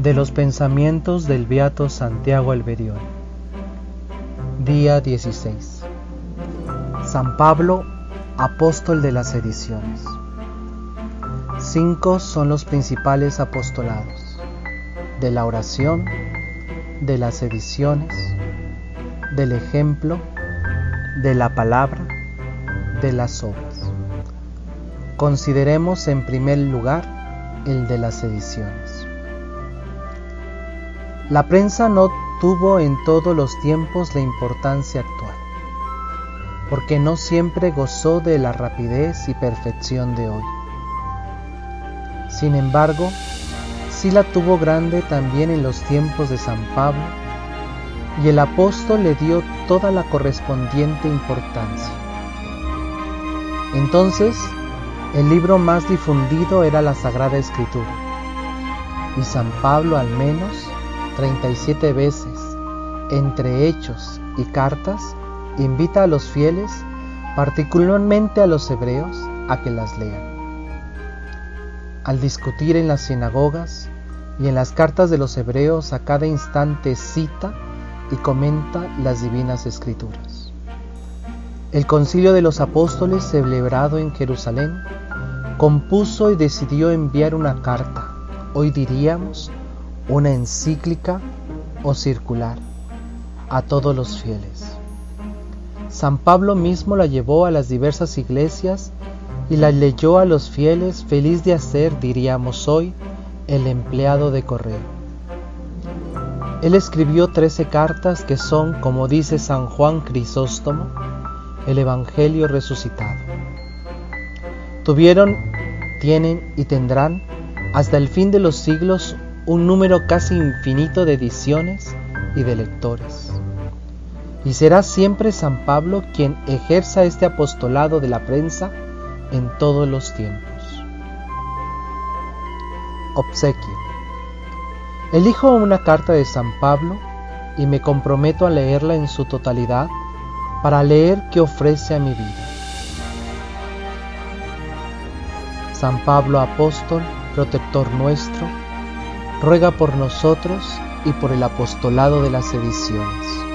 De los pensamientos del Beato Santiago Alberión. Día 16. San Pablo, apóstol de las ediciones. Cinco son los principales apostolados. De la oración, de las ediciones, del ejemplo, de la palabra, de las obras. Consideremos en primer lugar el de las ediciones. La prensa no tuvo en todos los tiempos la importancia actual, porque no siempre gozó de la rapidez y perfección de hoy. Sin embargo, sí la tuvo grande también en los tiempos de San Pablo, y el apóstol le dio toda la correspondiente importancia. Entonces, el libro más difundido era la Sagrada Escritura, y San Pablo al menos 37 veces, entre hechos y cartas, invita a los fieles, particularmente a los hebreos, a que las lean. Al discutir en las sinagogas y en las cartas de los hebreos a cada instante cita y comenta las divinas escrituras. El concilio de los apóstoles celebrado en Jerusalén compuso y decidió enviar una carta, hoy diríamos una encíclica o circular a todos los fieles. San Pablo mismo la llevó a las diversas iglesias y la leyó a los fieles feliz de hacer, diríamos hoy, el empleado de correo. Él escribió trece cartas que son, como dice San Juan Crisóstomo, el Evangelio resucitado. Tuvieron, tienen y tendrán hasta el fin de los siglos un número casi infinito de ediciones y de lectores. Y será siempre San Pablo quien ejerza este apostolado de la prensa en todos los tiempos. Obsequio. Elijo una carta de San Pablo y me comprometo a leerla en su totalidad para leer qué ofrece a mi vida. San Pablo Apóstol, protector nuestro, ruega por nosotros y por el apostolado de las ediciones.